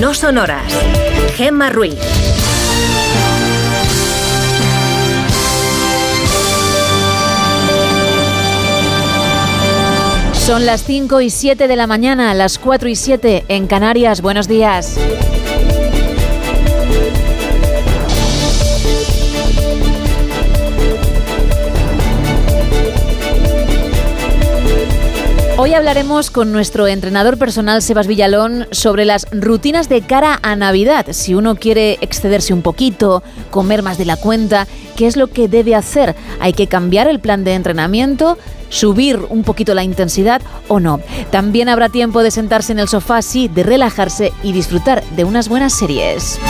No son horas. Gemma Ruiz. Son las 5 y 7 de la mañana, las 4 y 7 en Canarias. Buenos días. Hoy hablaremos con nuestro entrenador personal Sebas Villalón sobre las rutinas de cara a Navidad. Si uno quiere excederse un poquito, comer más de la cuenta, ¿qué es lo que debe hacer? ¿Hay que cambiar el plan de entrenamiento? subir un poquito la intensidad o no. También habrá tiempo de sentarse en el sofá, sí, de relajarse y disfrutar de unas buenas series.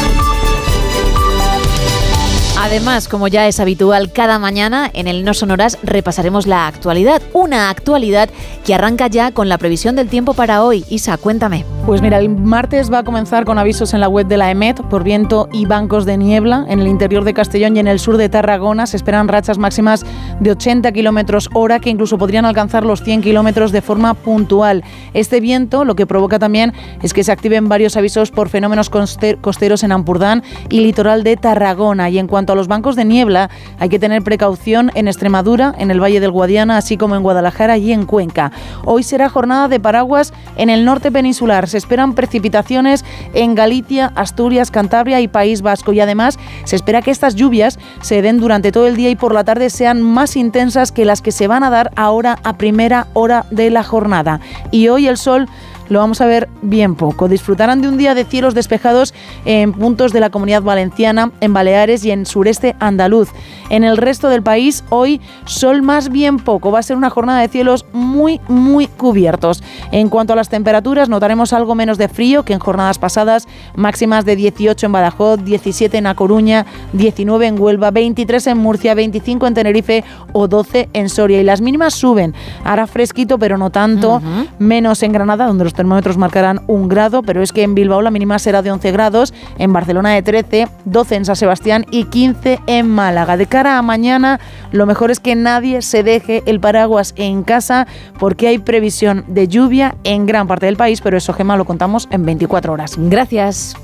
Además, como ya es habitual, cada mañana en el No Sonoras repasaremos la actualidad. Una actualidad que arranca ya con la previsión del tiempo para hoy. Isa, cuéntame. Pues mira, el martes va a comenzar con avisos en la web de la EMET por viento y bancos de niebla. En el interior de Castellón y en el sur de Tarragona se esperan rachas máximas de 80 kilómetros hora que incluso podrían alcanzar los 100 kilómetros de forma puntual. Este viento lo que provoca también es que se activen varios avisos por fenómenos costeros en Ampurdán y litoral de Tarragona. Y en cuanto a los bancos de niebla, hay que tener precaución en Extremadura, en el Valle del Guadiana, así como en Guadalajara y en Cuenca. Hoy será jornada de paraguas en el norte peninsular se esperan precipitaciones en Galicia, Asturias, Cantabria y País Vasco. Y además se espera que estas lluvias se den durante todo el día y por la tarde sean más intensas que las que se van a dar ahora a primera hora de la jornada. Y hoy el sol lo vamos a ver bien poco. Disfrutarán de un día de cielos despejados en puntos de la comunidad valenciana, en Baleares y en sureste andaluz. En el resto del país, hoy sol más bien poco. Va a ser una jornada de cielos muy, muy cubiertos. En cuanto a las temperaturas, notaremos algo menos de frío que en jornadas pasadas, máximas de 18 en Badajoz, 17 en A Coruña, 19 en Huelva, 23 en Murcia, 25 en Tenerife o 12 en Soria. Y las mínimas suben. Hará fresquito, pero no tanto. Menos en Granada, donde los termómetros marcarán un grado, pero es que en Bilbao la mínima será de 11 grados, en Barcelona de 13, 12 en San Sebastián y 15 en Málaga. De cara a mañana, lo mejor es que nadie se deje el paraguas en casa porque hay previsión de lluvia en gran parte del país, pero eso, Gema, lo contamos en 24 horas. Gracias.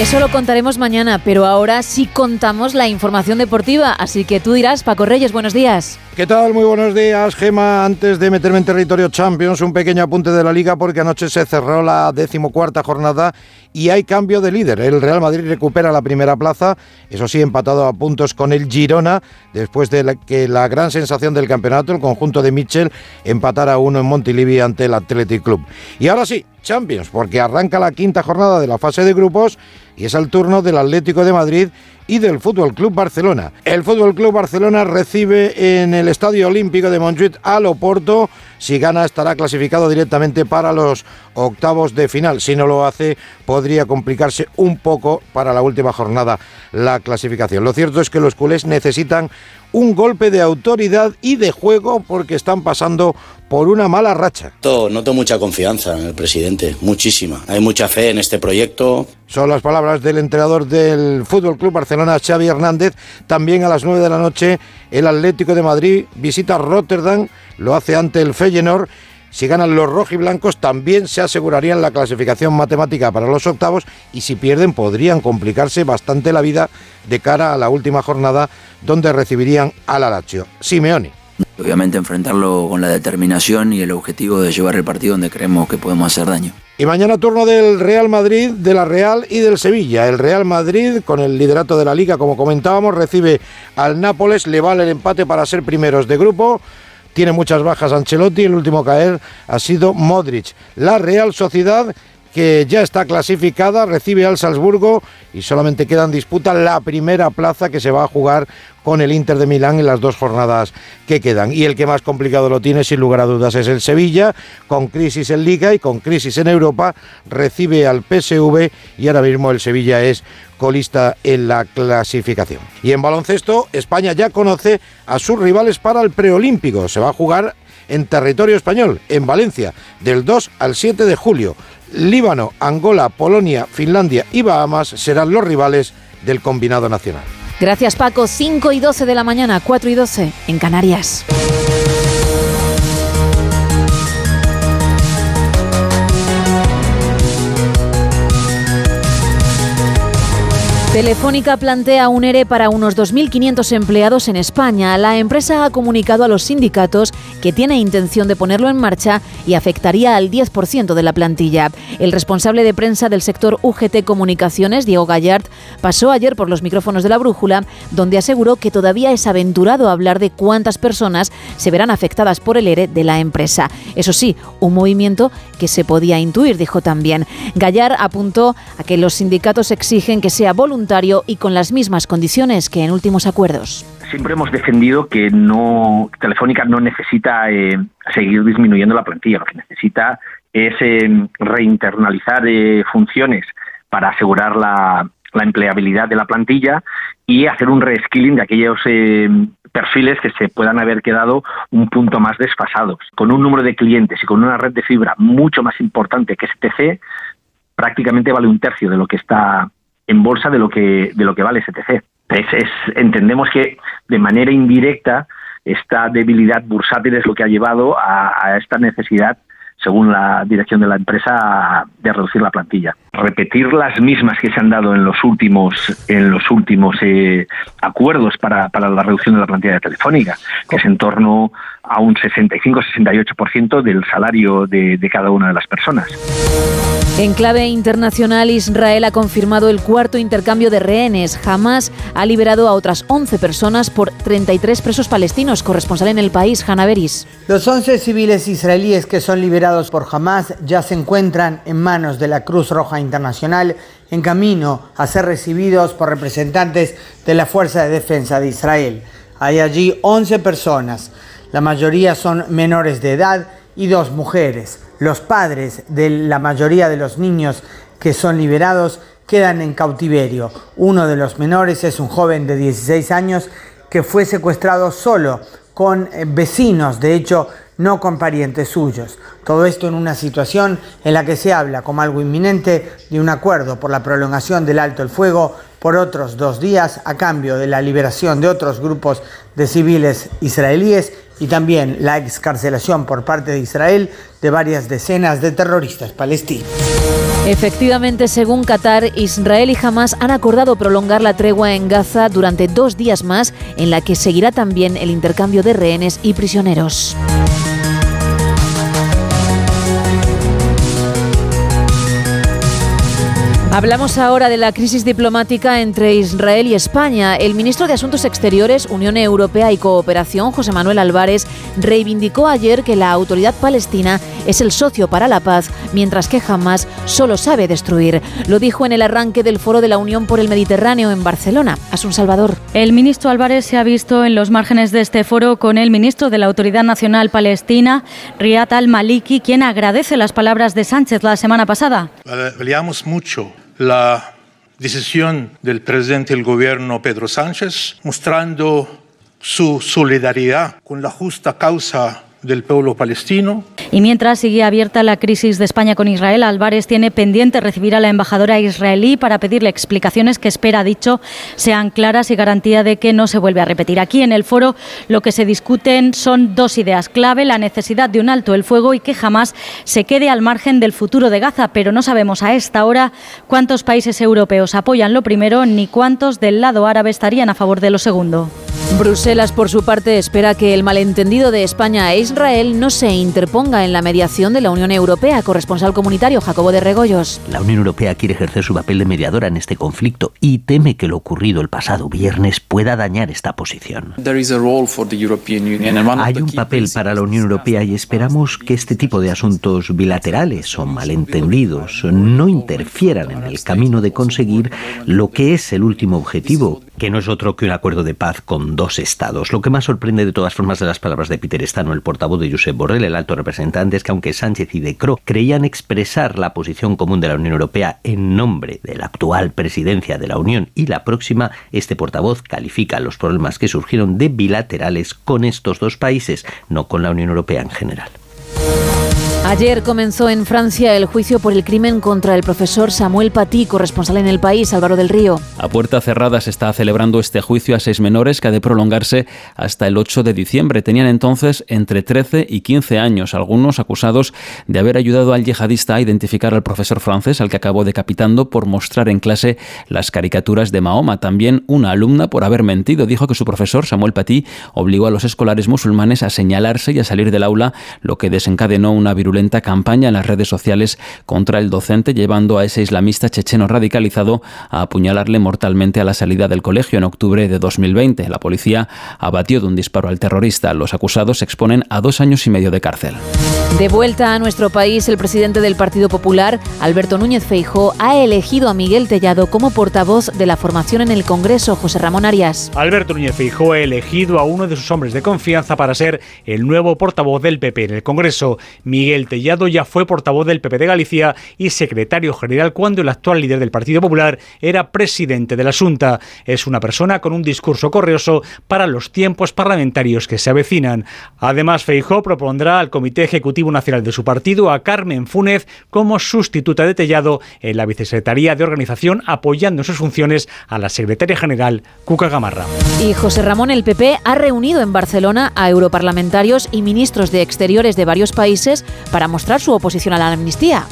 Eso lo contaremos mañana, pero ahora sí contamos la información deportiva, así que tú dirás, Paco Reyes, buenos días. ¿Qué tal? Muy buenos días, Gema. Antes de meterme en territorio Champions, un pequeño apunte de la liga porque anoche se cerró la decimocuarta jornada y hay cambio de líder. El Real Madrid recupera la primera plaza, eso sí, empatado a puntos con el Girona, después de que la gran sensación del campeonato, el conjunto de Mitchell, empatara a uno en Montilivi ante el Athletic Club. Y ahora sí, Champions, porque arranca la quinta jornada de la fase de grupos y es el turno del Atlético de Madrid y del Fútbol Club Barcelona. El Fútbol Club Barcelona recibe en el Estadio Olímpico de Montjuic al Oporto. Si gana estará clasificado directamente para los octavos de final. Si no lo hace, podría complicarse un poco para la última jornada la clasificación. Lo cierto es que los culés necesitan un golpe de autoridad y de juego porque están pasando por una mala racha. Noto mucha confianza en el presidente, muchísima. Hay mucha fe en este proyecto. Son las palabras del entrenador del Fútbol Club Barcelona, Xavi Hernández. También a las 9 de la noche, el Atlético de Madrid visita Rotterdam, lo hace ante el Feyenoord si ganan los rojiblancos también se asegurarían la clasificación matemática para los octavos y si pierden podrían complicarse bastante la vida de cara a la última jornada donde recibirían al Lazio. Simeone. Obviamente enfrentarlo con la determinación y el objetivo de llevar el partido donde creemos que podemos hacer daño. Y mañana turno del Real Madrid, de la Real y del Sevilla. El Real Madrid, con el liderato de la liga, como comentábamos, recibe al Nápoles, le vale el empate para ser primeros de grupo tiene muchas bajas Ancelotti, el último a caer ha sido Modric. La Real Sociedad que ya está clasificada, recibe al Salzburgo y solamente queda en disputa la primera plaza que se va a jugar con el Inter de Milán en las dos jornadas que quedan. Y el que más complicado lo tiene, sin lugar a dudas, es el Sevilla, con crisis en Liga y con crisis en Europa, recibe al PSV y ahora mismo el Sevilla es colista en la clasificación. Y en baloncesto, España ya conoce a sus rivales para el preolímpico. Se va a jugar en territorio español, en Valencia, del 2 al 7 de julio. Líbano, Angola, Polonia, Finlandia y Bahamas serán los rivales del combinado nacional. Gracias Paco, 5 y 12 de la mañana, 4 y 12 en Canarias. Telefónica plantea un ERE para unos 2.500 empleados en España. La empresa ha comunicado a los sindicatos que tiene intención de ponerlo en marcha y afectaría al 10% de la plantilla. El responsable de prensa del sector UGT Comunicaciones, Diego Gallard, pasó ayer por los micrófonos de la Brújula, donde aseguró que todavía es aventurado hablar de cuántas personas se verán afectadas por el ERE de la empresa. Eso sí, un movimiento que se podía intuir, dijo también. Gallard apuntó a que los sindicatos exigen que sea voluntario y con las mismas condiciones que en últimos acuerdos. Siempre hemos defendido que no Telefónica no necesita eh, seguir disminuyendo la plantilla, lo que necesita es eh, reinternalizar eh, funciones para asegurar la, la, empleabilidad de la plantilla y hacer un reskilling de aquellos perfiles que se puedan haber quedado un punto más desfasados. Con un número de clientes y con una red de fibra mucho más importante que STC, prácticamente vale un tercio de lo que está en bolsa de lo que, de lo que vale STC. Entendemos que de manera indirecta esta debilidad bursátil es lo que ha llevado a, esta necesidad según la dirección de la empresa, de reducir la plantilla. Repetir las mismas que se han dado en los últimos, en los últimos eh, acuerdos para, para, la reducción de la plantilla de Telefónica, que es en torno a un 65-68% del salario de, de cada una de las personas. En clave internacional, Israel ha confirmado el cuarto intercambio de rehenes. Hamas ha liberado a otras 11 personas por 33 presos palestinos. Corresponsal en el país, Hanna Beris. Los 11 civiles israelíes que son liberados por Hamas ya se encuentran en manos de la Cruz Roja Internacional en camino a ser recibidos por representantes de la Fuerza de Defensa de Israel. Hay allí 11 personas. La mayoría son menores de edad y dos mujeres. Los padres de la mayoría de los niños que son liberados quedan en cautiverio. Uno de los menores es un joven de 16 años que fue secuestrado solo con eh, vecinos, de hecho no con parientes suyos. Todo esto en una situación en la que se habla como algo inminente de un acuerdo por la prolongación del alto el fuego por otros dos días a cambio de la liberación de otros grupos de civiles israelíes y también la excarcelación por parte de Israel de varias decenas de terroristas palestinos. Efectivamente, según Qatar, Israel y Hamas han acordado prolongar la tregua en Gaza durante dos días más, en la que seguirá también el intercambio de rehenes y prisioneros. Hablamos ahora de la crisis diplomática entre Israel y España. El ministro de Asuntos Exteriores, Unión Europea y Cooperación, José Manuel Álvarez, reivindicó ayer que la autoridad palestina es el socio para la paz, mientras que Hamas solo sabe destruir. Lo dijo en el arranque del Foro de la Unión por el Mediterráneo en Barcelona. Asun Salvador. El ministro Álvarez se ha visto en los márgenes de este foro con el ministro de la Autoridad Nacional Palestina, Riyad al-Maliki, quien agradece las palabras de Sánchez la semana pasada. Valíamos mucho la decisión del presidente del gobierno Pedro Sánchez, mostrando su solidaridad con la justa causa del pueblo palestino. Y mientras sigue abierta la crisis de España con Israel, Álvarez tiene pendiente recibir a la embajadora israelí para pedirle explicaciones que espera, dicho, sean claras y garantía de que no se vuelve a repetir. Aquí en el foro lo que se discuten son dos ideas clave, la necesidad de un alto el fuego y que jamás se quede al margen del futuro de Gaza, pero no sabemos a esta hora cuántos países europeos apoyan lo primero ni cuántos del lado árabe estarían a favor de lo segundo. Bruselas, por su parte, espera que el malentendido de España e Israel no se interponga en la mediación de la Unión Europea. Corresponsal comunitario Jacobo de Regollos. La Unión Europea quiere ejercer su papel de mediadora en este conflicto y teme que lo ocurrido el pasado viernes pueda dañar esta posición. Hay un papel para la Unión Europea y esperamos que este tipo de asuntos bilaterales o malentendidos no interfieran en el camino de conseguir lo que es el último objetivo, que no es otro que un acuerdo de paz con dos estados. Lo que más sorprende de todas formas de las palabras de Peter Stano, el portavoz de Josep Borrell, el alto representante, es que aunque Sánchez y De Croo creían expresar la posición común de la Unión Europea en nombre de la actual presidencia de la Unión y la próxima, este portavoz califica los problemas que surgieron de bilaterales con estos dos países, no con la Unión Europea en general. Ayer comenzó en Francia el juicio por el crimen contra el profesor Samuel Paty, corresponsal en el país, Álvaro del Río. A puerta cerrada se está celebrando este juicio a seis menores que ha de prolongarse hasta el 8 de diciembre. Tenían entonces entre 13 y 15 años, algunos acusados de haber ayudado al yihadista a identificar al profesor francés al que acabó decapitando por mostrar en clase las caricaturas de Mahoma. También una alumna por haber mentido. Dijo que su profesor, Samuel Paty, obligó a los escolares musulmanes a señalarse y a salir del aula, lo que desencadenó una virulenta lenta campaña en las redes sociales contra el docente, llevando a ese islamista checheno radicalizado a apuñalarle mortalmente a la salida del colegio en octubre de 2020. La policía abatió de un disparo al terrorista. Los acusados se exponen a dos años y medio de cárcel. De vuelta a nuestro país, el presidente del Partido Popular, Alberto Núñez Feijó, ha elegido a Miguel Tellado como portavoz de la formación en el Congreso, José Ramón Arias. Alberto Núñez Feijó ha elegido a uno de sus hombres de confianza para ser el nuevo portavoz del PP en el Congreso. Miguel Tellado ya fue portavoz del PP de Galicia y secretario general cuando el actual líder del Partido Popular era presidente de la Junta. Es una persona con un discurso correoso para los tiempos parlamentarios que se avecinan. Además, Feijó propondrá al Comité Ejecutivo Nacional de su partido a Carmen Fúnez como sustituta de Tellado en la Vicesecretaría de Organización, apoyando en sus funciones a la secretaria general Cuca Gamarra. Y José Ramón, el PP, ha reunido en Barcelona a europarlamentarios y ministros de Exteriores de varios países para mostrar su oposición a la amnistía.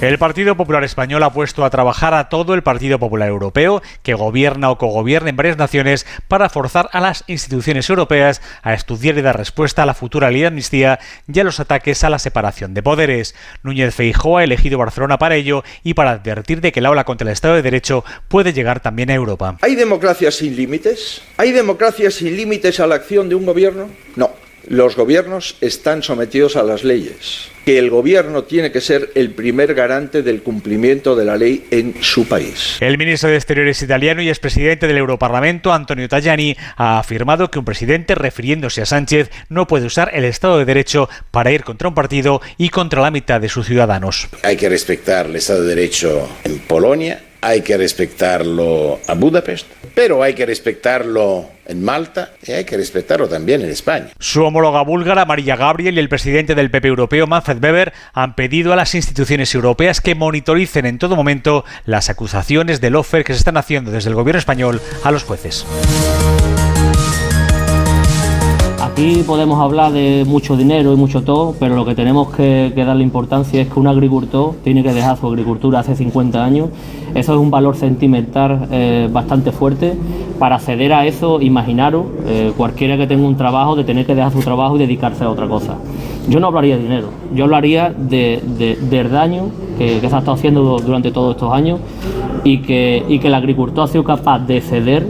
El Partido Popular Español ha puesto a trabajar a todo el Partido Popular Europeo, que gobierna o cogobierna en varias naciones, para forzar a las instituciones europeas a estudiar y dar respuesta a la futura ley de amnistía y a los ataques a la separación de poderes. Núñez Feijóo ha elegido Barcelona para ello y para advertir de que la ola contra el Estado de Derecho puede llegar también a Europa. ¿Hay democracia sin límites? ¿Hay democracia sin límites a la acción de un gobierno? No. Los gobiernos están sometidos a las leyes, que el gobierno tiene que ser el primer garante del cumplimiento de la ley en su país. El ministro de Exteriores italiano y expresidente del Europarlamento, Antonio Tajani, ha afirmado que un presidente, refiriéndose a Sánchez, no puede usar el Estado de Derecho para ir contra un partido y contra la mitad de sus ciudadanos. Hay que respetar el Estado de Derecho en Polonia, hay que respetarlo a Budapest, pero hay que respetarlo en Malta y hay que respetarlo también en España. Su homóloga búlgara, María Gabriel, y el presidente del PP europeo, Manfred Weber, han pedido a las instituciones europeas que monitoricen en todo momento las acusaciones del offer que se están haciendo desde el gobierno español a los jueces. Aquí podemos hablar de mucho dinero y mucho todo, pero lo que tenemos que, darle importancia es que un agricultor tiene que dejar su agricultura hace 50 años. Eso es un valor sentimental eh, bastante fuerte. Para acceder a eso, imaginaros, eh, cualquiera que tenga un trabajo, de tener que dejar su trabajo y dedicarse a otra cosa. Yo no hablaría de dinero, yo hablaría de, de, del daño que, se ha estado haciendo durante todos estos años y que el agricultor ha sido capaz de ceder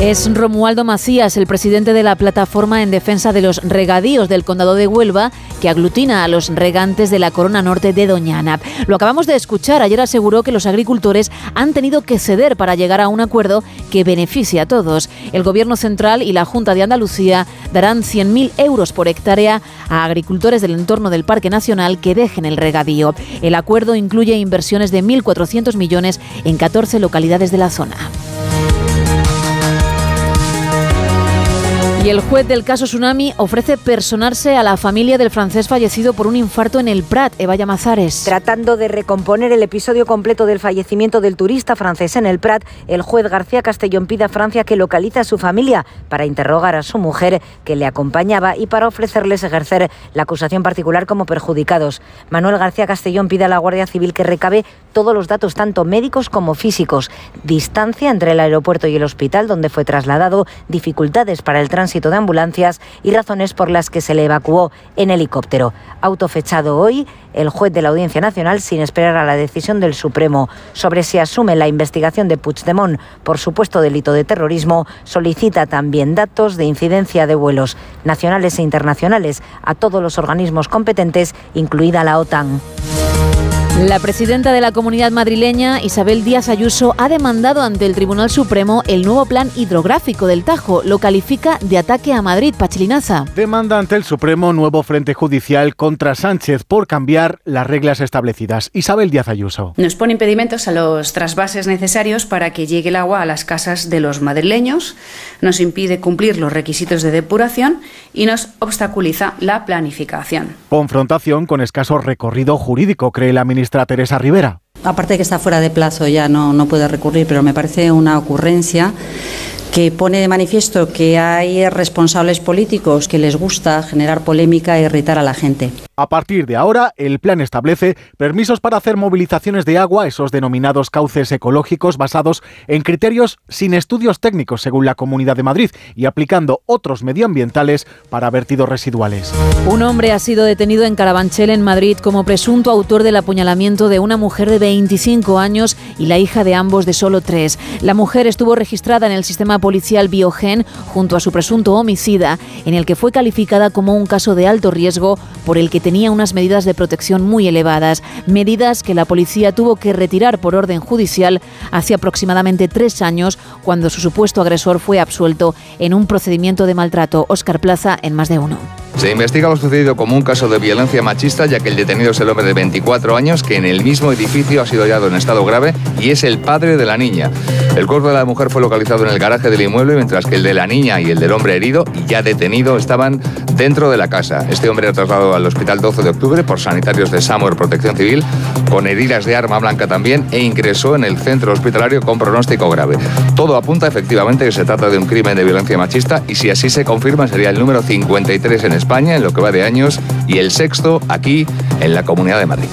es Romualdo Macías, el presidente de la plataforma en defensa de los regadíos del condado de Huelva, que aglutina a los regantes de la corona norte de Doñana. Lo acabamos de escuchar. Ayer aseguró que los agricultores han tenido que ceder para llegar a un acuerdo que beneficie a todos. El Gobierno central y la Junta de Andalucía darán 100.000 euros por hectárea a agricultores del entorno del Parque Nacional que dejen el regadío. El acuerdo incluye inversiones de 1.400 millones en 14 localidades de la zona. Y el juez del caso Tsunami ofrece personarse a la familia del francés fallecido por un infarto en el Prat, Eva Llamazares. Tratando de recomponer el episodio completo del fallecimiento del turista francés en el Prat, el juez García Castellón pide a Francia que localice a su familia para interrogar a su mujer que le acompañaba y para ofrecerles ejercer la acusación particular como perjudicados. Manuel García Castellón pide a la Guardia Civil que recabe todos los datos, tanto médicos como físicos, distancia entre el aeropuerto y el hospital donde fue trasladado, dificultades para el tránsito de ambulancias y razones por las que se le evacuó en helicóptero. Autofechado hoy, el juez de la Audiencia Nacional, sin esperar a la decisión del Supremo sobre si asume la investigación de Puigdemont por supuesto delito de terrorismo, solicita también datos de incidencia de vuelos nacionales e internacionales a todos los organismos competentes, incluida la OTAN. La presidenta de la comunidad madrileña, Isabel Díaz Ayuso, ha demandado ante el Tribunal Supremo el nuevo plan hidrográfico del Tajo. Lo califica de ataque a Madrid, Pachilinaza. Demanda ante el Supremo nuevo frente judicial contra Sánchez por cambiar las reglas establecidas. Isabel Díaz Ayuso. Nos pone impedimentos a los trasvases necesarios para que llegue el agua a las casas de los madrileños, nos impide cumplir los requisitos de depuración y nos obstaculiza la planificación. Confrontación con escaso recorrido jurídico, cree la ministra Teresa Rivera. Aparte de que está fuera de plazo, ya no, no puede recurrir, pero me parece una ocurrencia que pone de manifiesto que hay responsables políticos que les gusta generar polémica e irritar a la gente. A partir de ahora, el plan establece permisos para hacer movilizaciones de agua, esos denominados cauces ecológicos basados en criterios sin estudios técnicos, según la Comunidad de Madrid, y aplicando otros medioambientales para vertidos residuales. Un hombre ha sido detenido en Carabanchel, en Madrid, como presunto autor del apuñalamiento de una mujer de 25 años y la hija de ambos de solo 3. La mujer estuvo registrada en el sistema policial Biogen junto a su presunto homicida, en el que fue calificada como un caso de alto riesgo por el que tenía unas medidas de protección muy elevadas, medidas que la policía tuvo que retirar por orden judicial hace aproximadamente tres años, cuando su supuesto agresor fue absuelto en un procedimiento de maltrato. Oscar Plaza en más de uno. Se investiga lo sucedido como un caso de violencia machista, ya que el detenido es el hombre de 24 años que en el mismo edificio ha sido hallado en estado grave y es el padre de la niña. El cuerpo de la mujer fue localizado en el garaje del inmueble, mientras que el de la niña y el del hombre herido y ya detenido estaban dentro de la casa. Este hombre era trasladado al hospital 12 de octubre por sanitarios de Samur Protección Civil, con heridas de arma blanca también, e ingresó en el centro hospitalario con pronóstico grave. Todo apunta efectivamente que se trata de un crimen de violencia machista y si así se confirma sería el número 53 en España en lo que va de años y el sexto aquí en la Comunidad de Madrid.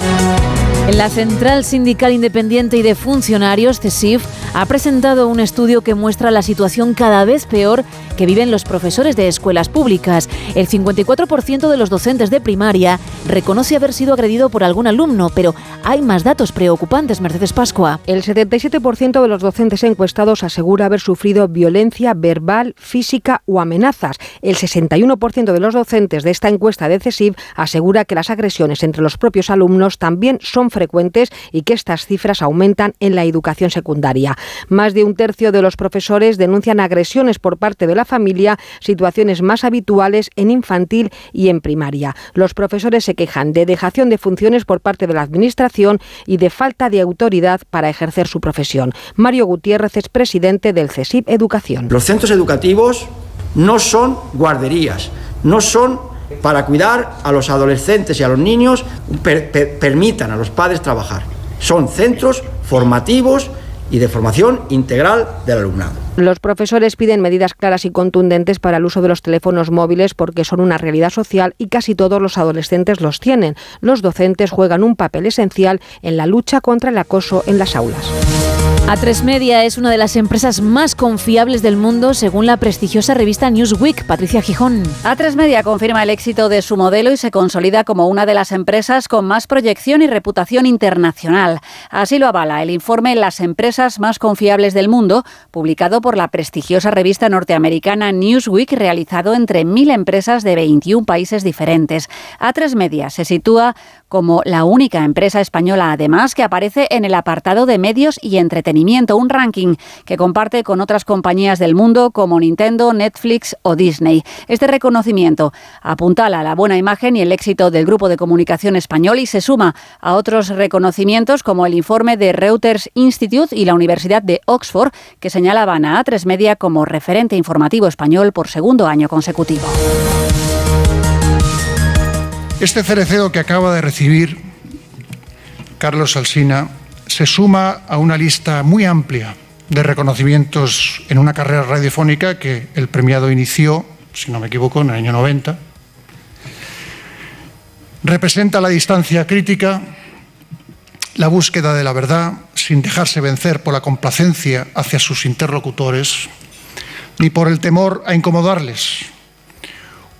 La Central Sindical Independiente y de Funcionarios, CESIF, ha presentado un estudio que muestra la situación cada vez peor que viven los profesores de escuelas públicas. El 54% de los docentes de primaria reconoce haber sido agredido por algún alumno, pero hay más datos preocupantes, Mercedes Pascua. El 77% de los docentes encuestados asegura haber sufrido violencia verbal, física o amenazas. El 61% de los docentes de esta encuesta de CESIF asegura que las agresiones entre los propios alumnos también son frecuentes y que estas cifras aumentan en la educación secundaria. Más de un tercio de los profesores denuncian agresiones por parte de la familia, situaciones más habituales en infantil y en primaria. Los profesores se quejan de dejación de funciones por parte de la Administración y de falta de autoridad para ejercer su profesión. Mario Gutiérrez es presidente del CESIP Educación. Los centros educativos no son guarderías, no son para cuidar a los adolescentes y a los niños, per, per, permitan a los padres trabajar. Son centros formativos y de formación integral del alumnado. Los profesores piden medidas claras y contundentes para el uso de los teléfonos móviles porque son una realidad social y casi todos los adolescentes los tienen. Los docentes juegan un papel esencial en la lucha contra el acoso en las aulas. A3 Media es una de las empresas más confiables del mundo según la prestigiosa revista Newsweek. Patricia Gijón. A3 Media confirma el éxito de su modelo y se consolida como una de las empresas con más proyección y reputación internacional. Así lo avala el informe Las empresas más confiables del mundo, publicado por la prestigiosa revista norteamericana Newsweek, realizado entre mil empresas de 21 países diferentes. A3 Media se sitúa como la única empresa española, además, que aparece en el apartado de medios y entretenimiento, un ranking que comparte con otras compañías del mundo como Nintendo, Netflix o Disney. Este reconocimiento apuntala la buena imagen y el éxito del grupo de comunicación español y se suma a otros reconocimientos como el informe de Reuters Institute y la Universidad de Oxford, que señalaban a A3 Media como referente informativo español por segundo año consecutivo. Este cereceo que acaba de recibir Carlos Alsina se suma a una lista muy amplia de reconocimientos en una carrera radiofónica que el premiado inició, si no me equivoco, en el año 90. Representa la distancia crítica, la búsqueda de la verdad, sin dejarse vencer por la complacencia hacia sus interlocutores, ni por el temor a incomodarles,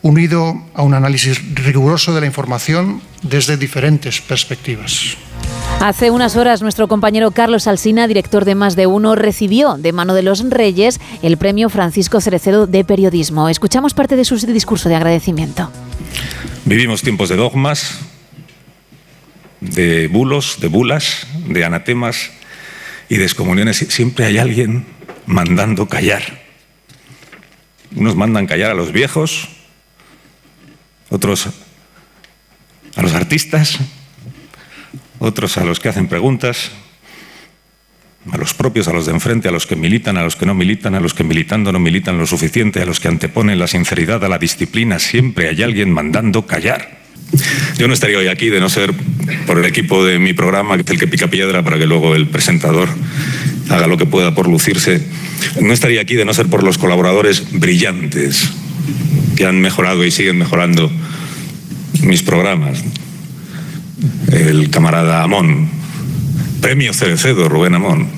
unido a un análisis riguroso de la información desde diferentes perspectivas. Hace unas horas nuestro compañero Carlos Alsina, director de Más de Uno, recibió de mano de los Reyes el premio Francisco Cerecedo de Periodismo. Escuchamos parte de su discurso de agradecimiento. Vivimos tiempos de dogmas, de bulos, de bulas, de anatemas y de excomuniones. Siempre hay alguien mandando callar. Unos mandan callar a los viejos, otros a los artistas, otros a los que hacen preguntas, a los propios, a los de enfrente, a los que militan, a los que no militan, a los que militando no militan lo suficiente, a los que anteponen la sinceridad a la disciplina, siempre hay alguien mandando callar. Yo no estaría hoy aquí de no ser por el equipo de mi programa, que es el que pica piedra para que luego el presentador haga lo que pueda por lucirse. No estaría aquí de no ser por los colaboradores brillantes que han mejorado y siguen mejorando mis programas. El camarada Amón, premio Cerecedo, Rubén Amón.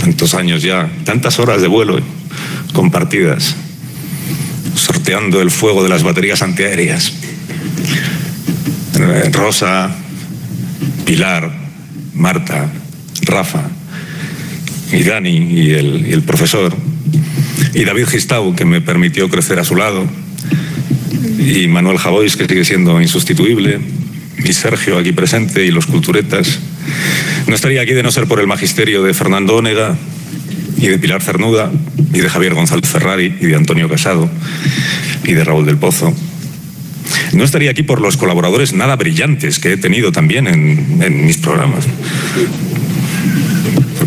Tantos años ya, tantas horas de vuelo compartidas, sorteando el fuego de las baterías antiaéreas. Eh, Rosa, Pilar, Marta, Rafa, y Dani y el, y el profesor, y David Gistau, que me permitió crecer a su lado, y Manuel Javois, que sigue siendo insustituible, y Sergio aquí presente, y los culturetas. No estaría aquí de no ser por el magisterio de Fernando Ónega, y de Pilar Cernuda, y de Javier González Ferrari, y de Antonio Casado, y de Raúl del Pozo. No estaría aquí por los colaboradores nada brillantes que he tenido también en, en mis programas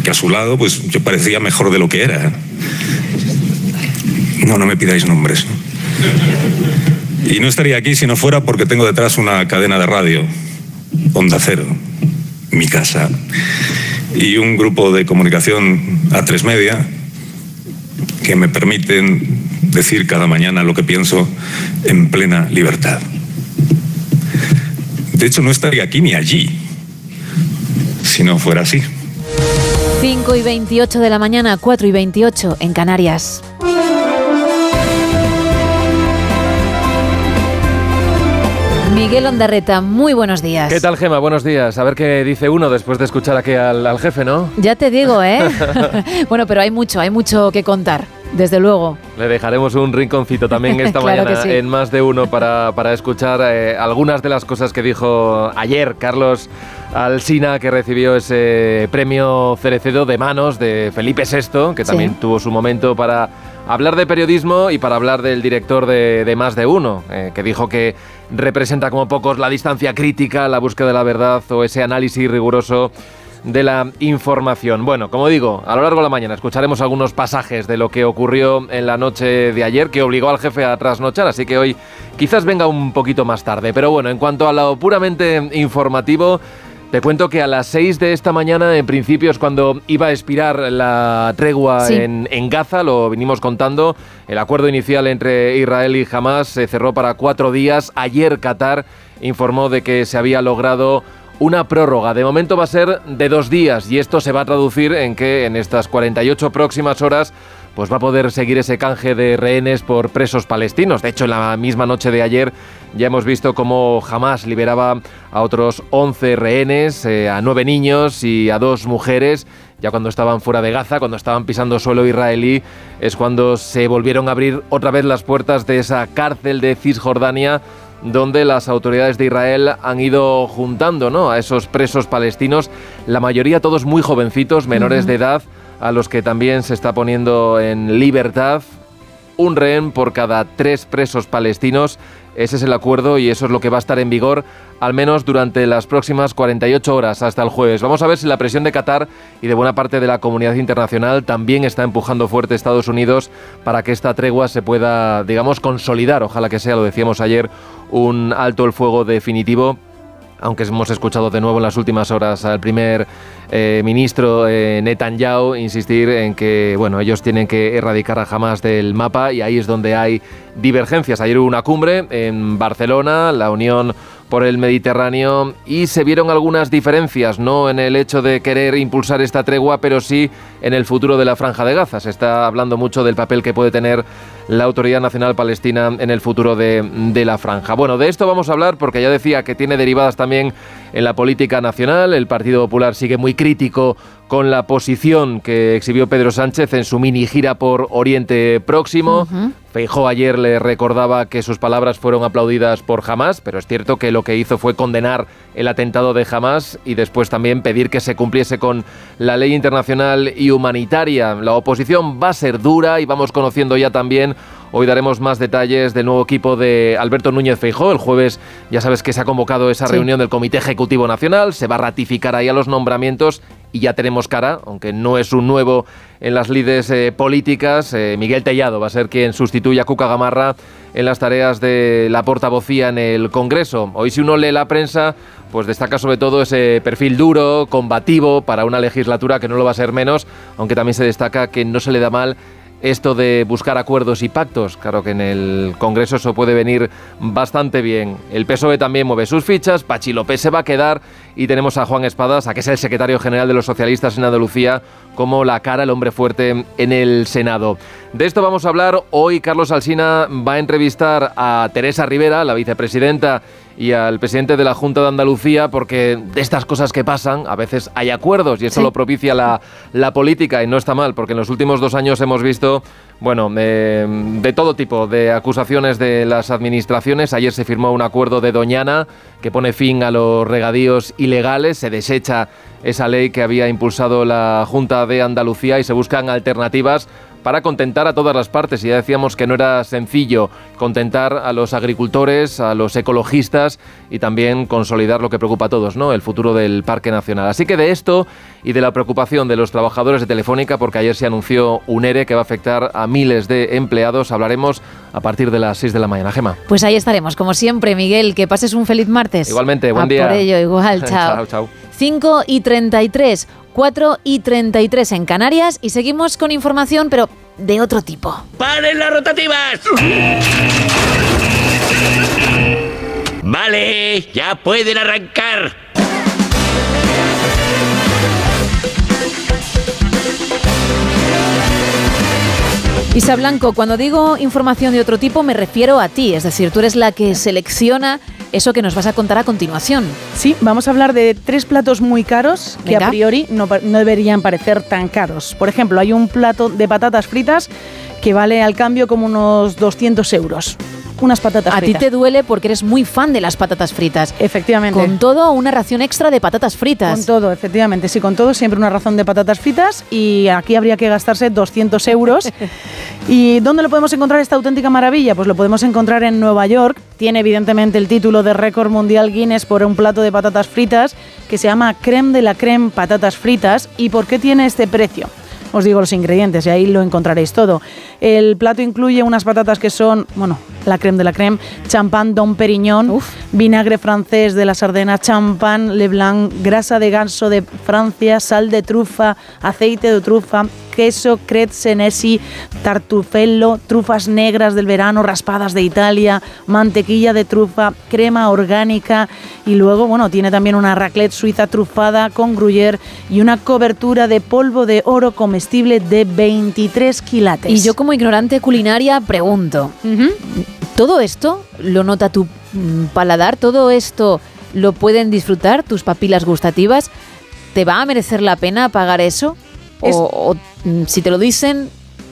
porque a su lado pues yo parecía mejor de lo que era. No, no me pidáis nombres. Y no estaría aquí si no fuera porque tengo detrás una cadena de radio, Onda Cero, mi casa, y un grupo de comunicación A3 Media que me permiten decir cada mañana lo que pienso en plena libertad. De hecho, no estaría aquí ni allí si no fuera así. 5 y 28 de la mañana, 4 y 28 en Canarias. Miguel Ondarreta, muy buenos días. ¿Qué tal, Gema? Buenos días. A ver qué dice uno después de escuchar aquí al, al jefe, ¿no? Ya te digo, ¿eh? bueno, pero hay mucho, hay mucho que contar, desde luego. Le dejaremos un rinconcito también esta Claro mañana sí. en más de uno para, para escuchar eh, algunas de las cosas que dijo ayer Carlos Alsina, que recibió ese premio Cerecedo de manos de Felipe VI, que también Sí. tuvo su momento para hablar de periodismo y para hablar del director de, Más de Uno, eh, que dijo que representa como pocos la distancia crítica, la búsqueda de la verdad o ese análisis riguroso de la información. Bueno, como digo, a lo largo de la mañana escucharemos algunos pasajes de lo que ocurrió en la noche de ayer, que obligó al jefe a trasnochar, así que hoy quizás venga un poquito más tarde. Pero bueno, en cuanto a lo puramente informativo, te cuento que a las 6 de esta mañana, en principio, es cuando iba a expirar la tregua Sí. en, en Gaza, lo vinimos contando. El acuerdo inicial entre Israel y Hamas se cerró para cuatro días. Ayer Qatar informó de que se había logrado una prórroga. De momento va a ser de dos días y esto se va a traducir en que en estas 48 próximas horas pues va a poder seguir ese canje de rehenes por presos palestinos. De hecho, en la misma noche de ayer ya hemos visto cómo Hamas liberaba a otros 11 rehenes, eh, a nueve niños y a dos mujeres. Ya cuando estaban fuera de Gaza, cuando estaban pisando suelo israelí, es cuando se volvieron a abrir otra vez las puertas de esa cárcel de Cisjordania donde las autoridades de Israel han ido juntando ¿no? a esos presos palestinos, la mayoría todos muy jovencitos, menores de edad, a los que también se está poniendo en libertad un rehén por cada tres presos palestinos. Ese es el acuerdo y eso es lo que va a estar en vigor al menos durante las próximas 48 horas hasta el jueves. Vamos a ver si la presión de Qatar y de buena parte de la comunidad internacional también está empujando fuerte a Estados Unidos para que esta tregua se pueda, digamos, consolidar. Ojalá que sea, lo decíamos ayer, un alto el fuego definitivo aunque hemos escuchado de nuevo en las últimas horas al primer eh, ministro eh, Netanyahu insistir en que bueno ellos tienen que erradicar a Hamas del mapa y ahí es donde hay divergencias. Ayer hubo una cumbre en Barcelona, la Unión por el Mediterráneo y se vieron algunas diferencias, no en el hecho de querer impulsar esta tregua, pero sí en el futuro de la franja de Gaza. Se está hablando mucho del papel que puede tener la Autoridad Nacional Palestina en el futuro de, la franja. Bueno, de esto vamos a hablar porque ya decía que tiene derivadas también en la política nacional. El Partido Popular sigue muy crítico con la posición que exhibió Pedro Sánchez en su mini gira por Oriente Próximo. Feijó ayer le recordaba que sus palabras fueron aplaudidas por Hamas, pero es cierto que lo que hizo fue condenar el atentado de Hamas y después también pedir que se cumpliese con la ley internacional y humanitaria. La oposición va a ser dura y vamos conociendo ya también Hoy daremos más detalles del nuevo equipo de Alberto Núñez Feijó. El jueves ya sabes que se ha convocado esa Sí. reunión del Comité Ejecutivo Nacional. Se va a ratificar ahí a los nombramientos y ya tenemos cara, aunque no es un nuevo en las lides eh, políticas. Eh, Miguel Tellado va a ser quien sustituya a Cuca Gamarra en las tareas de la portavocía en el Congreso. Hoy si uno lee la prensa, pues destaca sobre todo ese perfil duro, combativo para una legislatura que no lo va a ser menos, aunque también se destaca que no se le da mal esto de buscar acuerdos y pactos. Claro que en el Congreso eso puede venir bastante bien. El PSOE también mueve sus fichas, Pachi López se va a quedar y tenemos a Juan Espadas, a que es el secretario general de los socialistas en Andalucía, como la cara, el hombre fuerte en el Senado. De esto vamos a hablar. Hoy Carlos Alsina va a entrevistar a Teresa Rivera, la vicepresidenta y al presidente de la Junta de Andalucía, porque de estas cosas que pasan, a veces hay acuerdos y eso lo propicia la, la, política y no está mal, porque en los últimos dos años hemos visto, bueno, eh, de todo tipo de acusaciones de las administraciones. Ayer se firmó un acuerdo de Doñana que pone fin a los regadíos ilegales, se desecha esa ley que había impulsado la Junta de Andalucía y se buscan alternativas para contentar a todas las partes. Y ya decíamos que no era sencillo contentar a los agricultores, a los ecologistas y también consolidar lo que preocupa a todos, ¿no? El futuro del Parque Nacional. Así que de esto y de la preocupación de los trabajadores de Telefónica, porque ayer se anunció un ERE que va a afectar a miles de empleados, hablaremos a partir de las 6 de la mañana. Gema. Pues ahí estaremos, como siempre, Miguel. Que pases un feliz martes. Igualmente, buen a día. Por ello, igual, chao. chao, chao. 5 y 33. 4 y 33 en Canarias y seguimos con información, pero de otro tipo. ¡Paren las rotativas! Vale, ya pueden arrancar. Isa Blanco, cuando digo información de otro tipo me refiero a ti, es decir, tú eres la que selecciona eso que nos vas a contar a continuación. Sí, vamos a hablar de tres platos muy caros que a priori no, no deberían parecer tan caros. Por ejemplo, hay un plato de patatas fritas que vale al cambio como unos 200 euros. Unas patatas A ti fritas. te duele porque eres muy fan de las patatas fritas. Efectivamente. Con todo, una ración extra de patatas fritas. Con todo, efectivamente, sí, con todo, siempre una razón de patatas fritas y aquí habría que gastarse 200 euros. ¿Y dónde lo podemos encontrar esta auténtica maravilla? Pues lo podemos encontrar en Nueva York. Tiene evidentemente el título de récord mundial Guinness por un plato de patatas fritas que se llama creme de la creme patatas fritas. ¿Y por qué tiene este precio? Os digo los ingredientes y ahí lo encontraréis todo. El plato incluye unas patatas que son, bueno, la creme de la creme, champán Dom Perignon, vinagre francés de la Sardena, champán Leblanc, grasa de ganso de Francia, sal de trufa, aceite de trufa, queso Cret Senesi, tartufello, trufas negras del verano, raspadas de Italia, mantequilla de trufa, crema orgánica y luego, bueno, tiene también una raclette suiza trufada con gruyère y una cobertura de polvo de oro comestible de 23 quilates. Y yo como ignorante culinaria pregunto, ¿todo esto lo nota tu mm, paladar? ¿Todo esto lo pueden disfrutar tus papilas gustativas? ¿Te va a merecer la pena pagar eso? Es- O, o, mm, si te lo dicen,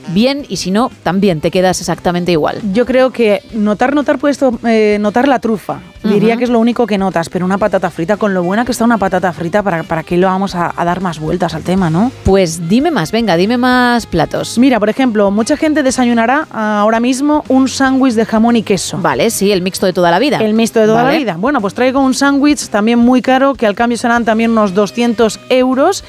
bien, y si no, también te quedas exactamente igual. Yo creo que notar, notar, puedes eh, notar la trufa. Diría que es lo único que notas, pero una patata frita, con lo buena que está una patata frita, ¿para, para qué lo vamos a, a dar más vueltas al tema, no? Pues dime más, venga, dime más platos. Mira, por ejemplo, mucha gente desayunará ahora mismo un sándwich de jamón y queso. Vale, sí, el mixto de toda la vida. El mixto de toda Vale. la vida. Bueno, pues traigo un sándwich también muy caro, que al cambio serán también unos 200 euros.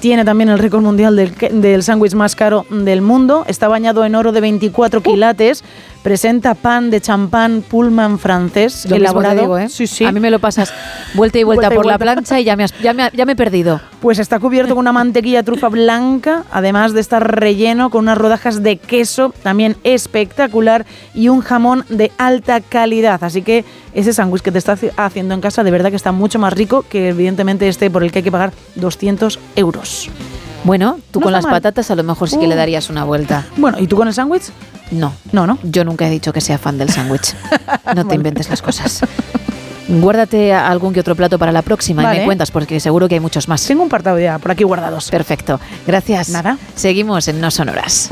Tiene también el récord mundial del, del sándwich más caro del mundo. Está bañado en oro de 24 quilates. Presenta pan de champán Pullman francés, Lo mismo te elaborado. digo, ¿eh? Sí, sí. A mí me lo pasas vuelta y vuelta, Vuelta y por la plancha y ya me, has- ya me ya me he perdido. Pues está cubierto con una mantequilla trufa blanca, además de estar relleno con unas rodajas de queso, también espectacular, y un jamón de alta calidad. Así que ese sándwich que te estás haciendo en casa de verdad que está mucho más rico que evidentemente este por el que hay que pagar 200 euros. Bueno, tú No con las mal. patatas a lo mejor sí que Uh. le darías una vuelta. Bueno, ¿y tú con el sándwich? No, No, ¿no? yo nunca he dicho que sea fan del sándwich. No te inventes las cosas. Guárdate algún que otro plato para la próxima y me cuentas porque seguro que hay muchos más. Tengo un par ya por aquí guardados. Perfecto. Gracias. Nada. Seguimos en No Sonoras.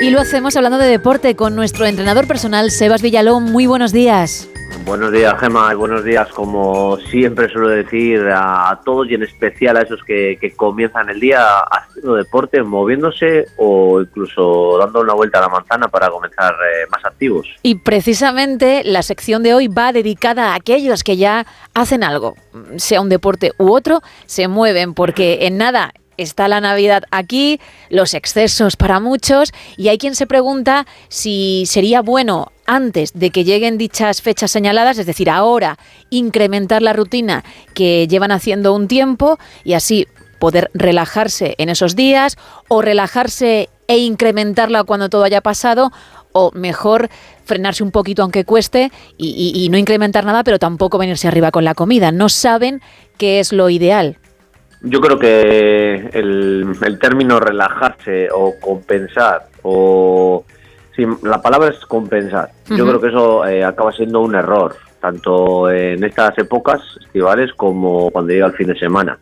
Y lo hacemos hablando de deporte con nuestro entrenador personal, Sebas Villalón. Muy buenos días. Buenos días, Gema, y buenos días, como siempre suelo decir a, todos y en especial a esos que, comienzan el día haciendo deporte, moviéndose o incluso dando una vuelta a la manzana para comenzar eh, más activos. Y precisamente la sección de hoy va dedicada a aquellos que ya hacen algo, sea un deporte u otro, se mueven, porque en nada está la Navidad aquí, los excesos para muchos, y hay quien se pregunta si sería bueno antes de que lleguen dichas fechas señaladas, es decir, ahora incrementar la rutina que llevan haciendo un tiempo y así poder relajarse en esos días o relajarse e incrementarla cuando todo haya pasado o mejor frenarse un poquito aunque cueste y, no incrementar nada pero tampoco venirse arriba con la comida. No saben qué es lo ideal. Yo creo que el, el término relajarse o compensar o Sí, la palabra es compensar. Yo creo que eso eh, acaba siendo un error, tanto en estas épocas estivales como cuando llega el fin de semana.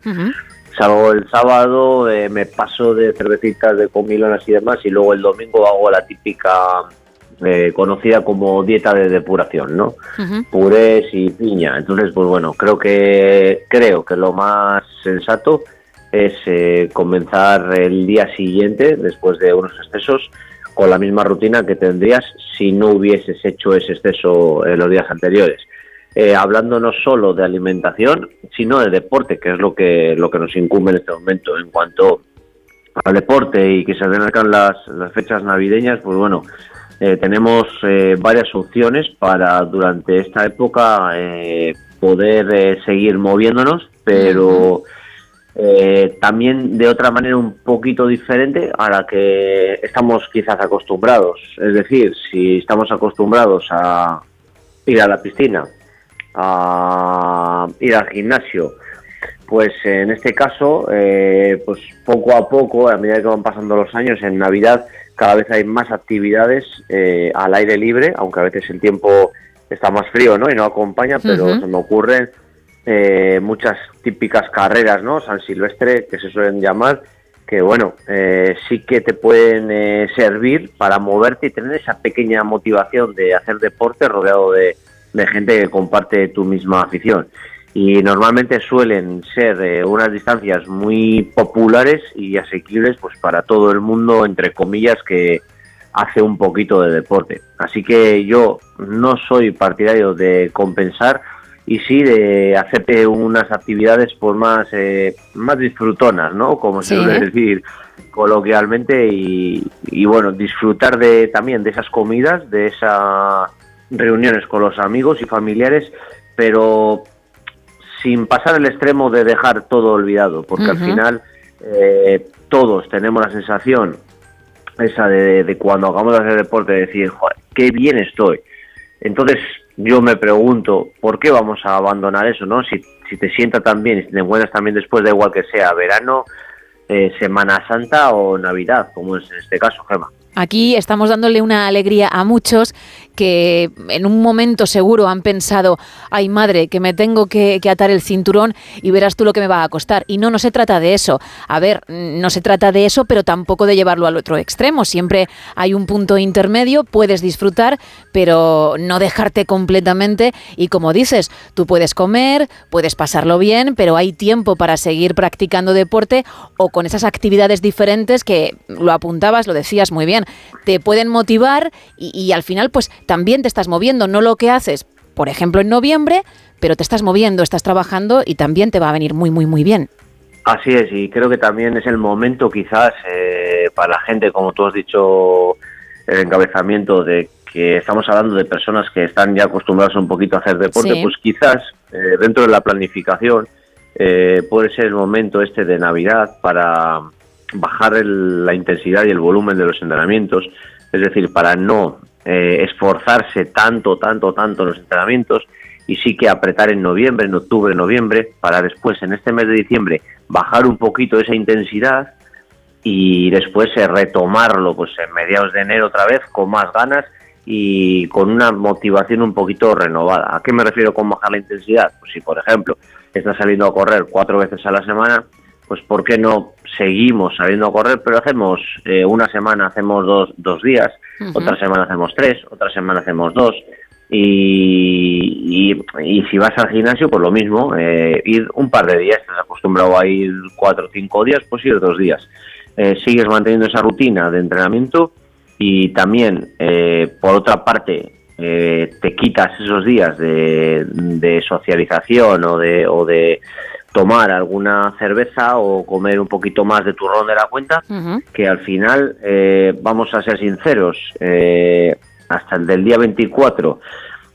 Salvo el sábado, eh, me paso de cervecitas, de comilonas y demás, y luego el domingo hago la típica eh, conocida como dieta de depuración, ¿no? Purés y piña. Entonces, pues bueno, creo que creo que lo más sensato es comenzar el día siguiente, después de unos excesos, con la misma rutina que tendrías si no hubieses hecho ese exceso en los días anteriores. Eh, hablando no solo de alimentación, sino de deporte, que es lo que, lo que nos incumbe en este momento. En cuanto al deporte y que se acercan las, las fechas navideñas, pues bueno, eh, tenemos eh, varias opciones para durante esta época poder seguir moviéndonos, pero eh, también de otra manera un poquito diferente a la que estamos quizás acostumbrados. Es decir, si estamos acostumbrados a ir a la piscina, a ir al gimnasio, pues en este caso, eh, pues poco a poco, a medida que van pasando los años, en Navidad cada vez hay más actividades eh, al aire libre, aunque a veces el tiempo está más frío ¿no? y no acompaña, pero se me ocurren eh, muchas típicas carreras, ¿no? San Silvestre, que se suelen llamar, que bueno, eh, sí que te pueden eh, servir para moverte y tener esa pequeña motivación de hacer deporte rodeado de, gente que comparte tu misma afición. Y normalmente suelen ser unas distancias muy populares y asequibles pues para todo el mundo, entre comillas, que hace un poquito de deporte. Así que yo no soy partidario de compensar, y sí de hacerte unas actividades por pues, más eh, más disfrutonas, ¿no? Como se suele decir coloquialmente y, y, bueno, disfrutar de también de esas comidas, de esas reuniones con los amigos y familiares, pero sin pasar el extremo de dejar todo olvidado, porque al final eh, todos tenemos la sensación esa de, de cuando hagamos de hacer deporte, de decir, joder, qué bien estoy. Entonces, yo me pregunto, ¿por qué vamos a abandonar eso, no? Si, si te sienta tan bien y si te encuentras también después, da igual que sea verano, eh, Semana Santa o Navidad, como es en este caso, Gema. Aquí estamos dándole una alegría a muchos que en un momento seguro han pensado, ay madre, que me tengo que, atar el cinturón y verás tú lo que me va a costar. Y no, no se trata de eso. A ver, no se trata de eso, pero tampoco de llevarlo al otro extremo. Siempre hay un punto intermedio, puedes disfrutar, pero no dejarte completamente. Y como dices, tú puedes comer, puedes pasarlo bien, pero hay tiempo para seguir practicando deporte o con esas actividades diferentes que lo apuntabas, lo decías muy bien, te pueden motivar y, y al final pues también te estás moviendo, no lo que haces, por ejemplo, en noviembre, pero te estás moviendo, estás trabajando y también te va a venir muy, muy, muy bien. Así es, y creo que también es el momento quizás eh, para la gente, como tú has dicho, el encabezamiento de que estamos hablando de personas que están ya acostumbradas un poquito a hacer deporte, pues quizás eh, dentro de la planificación eh, puede ser el momento este de Navidad para bajar la intensidad y el volumen de los entrenamientos, es decir, para no eh, esforzarse tanto, tanto, tanto en los entrenamientos y sí que apretar en noviembre, en octubre, noviembre, para después en este mes de diciembre bajar un poquito esa intensidad y después eh, retomarlo pues en mediados de enero otra vez con más ganas y con una motivación un poquito renovada. ¿A qué me refiero con bajar la intensidad? Pues si por ejemplo estás saliendo a correr cuatro veces a la semana, pues ¿por qué no seguimos saliendo a correr, pero hacemos eh, una semana, hacemos dos, dos días, otra semana hacemos tres, otra semana hacemos dos, Y, y, si vas al gimnasio, pues lo mismo, eh, ir un par de días, estás acostumbrado a ir cuatro o cinco días, pues ir dos días. Eh, sigues manteniendo esa rutina de entrenamiento y también, eh, por otra parte, eh, te quitas esos días de, de socialización o de, o de tomar alguna cerveza o comer un poquito más de turrón de la cuenta, que al final, eh, vamos a ser sinceros, eh, hasta el del día 24,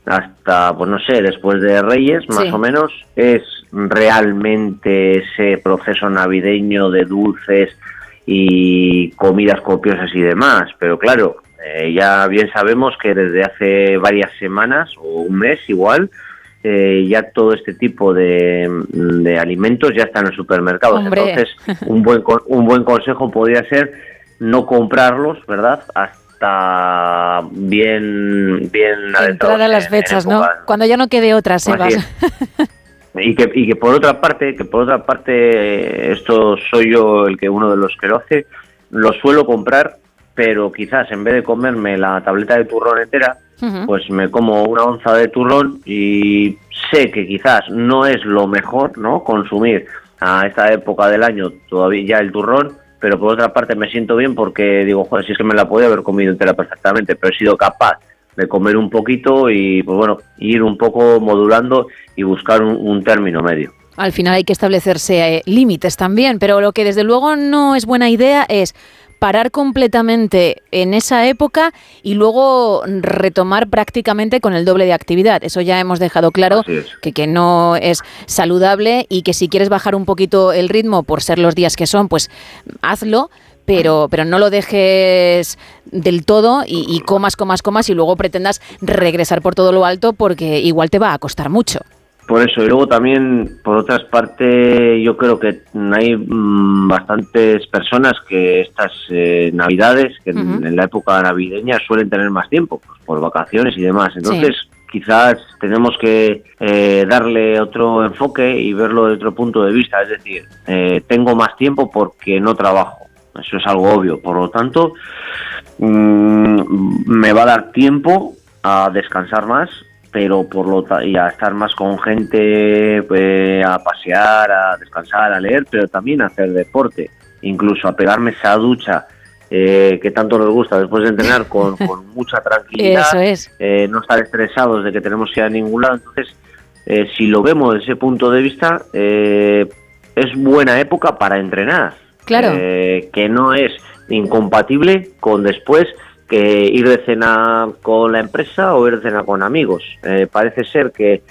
hasta, pues no sé, después de Reyes, más Sí. o menos, es realmente ese proceso navideño de dulces y comidas copiosas y demás. Pero claro, eh, ya bien sabemos que desde hace varias semanas o un mes igual, eh, ya todo este tipo de, de alimentos ya están en los supermercados. Hombre. Entonces, un buen, un buen consejo podría ser no comprarlos, ¿verdad? Hasta bien, bien Entrada a las en- en fechas, ¿no? Cuando ya no quede otra, Sebas. es. y que, y que por otra parte, que por otra parte, esto soy yo el que uno de los que lo hace, lo suelo comprar, pero quizás en vez de comerme la tableta de turrón entera, Pues me como una onza de turrón y sé que quizás no es lo mejor, ¿no? Consumir a esta época del año todavía ya el turrón, pero por otra parte me siento bien porque digo, joder, si es que me la podía haber comido entera perfectamente, pero he sido capaz de comer un poquito y, pues bueno, ir un poco modulando y buscar un, un término medio. Al final hay que establecerse eh, límites también, pero lo que desde luego no es buena idea es parar completamente en esa época y luego retomar prácticamente con el doble de actividad. Eso ya hemos dejado claro que, que no es saludable y que si quieres bajar un poquito el ritmo por ser los días que son, pues hazlo. Pero, pero no lo dejes del todo y, y comas, comas, comas y luego pretendas regresar por todo lo alto porque igual te va a costar mucho. Por eso, y luego también, por otras partes, yo creo que hay mm, bastantes personas que estas eh, navidades, que en- la época navideña suelen tener más tiempo, pues, por vacaciones y demás. Entonces, quizás tenemos que eh, darle otro enfoque y verlo de otro punto de vista. Es decir, eh, tengo más tiempo porque no trabajo. Eso es algo obvio. Por lo tanto, mm, me va a dar tiempo a descansar más pero por lo y a estar más con gente pues, a pasear a descansar a leer pero también a hacer deporte incluso a pegarme esa ducha eh, que tanto nos gusta después de entrenar con, con mucha tranquilidad Eso es. eh, no estar estresados de que tenemos que ir a ningún lado entonces eh, si lo vemos desde ese punto de vista es buena época para entrenar Claro. que no es incompatible con después que ir de cena con la empresa o ir de cena con amigos. Eh, parece ser que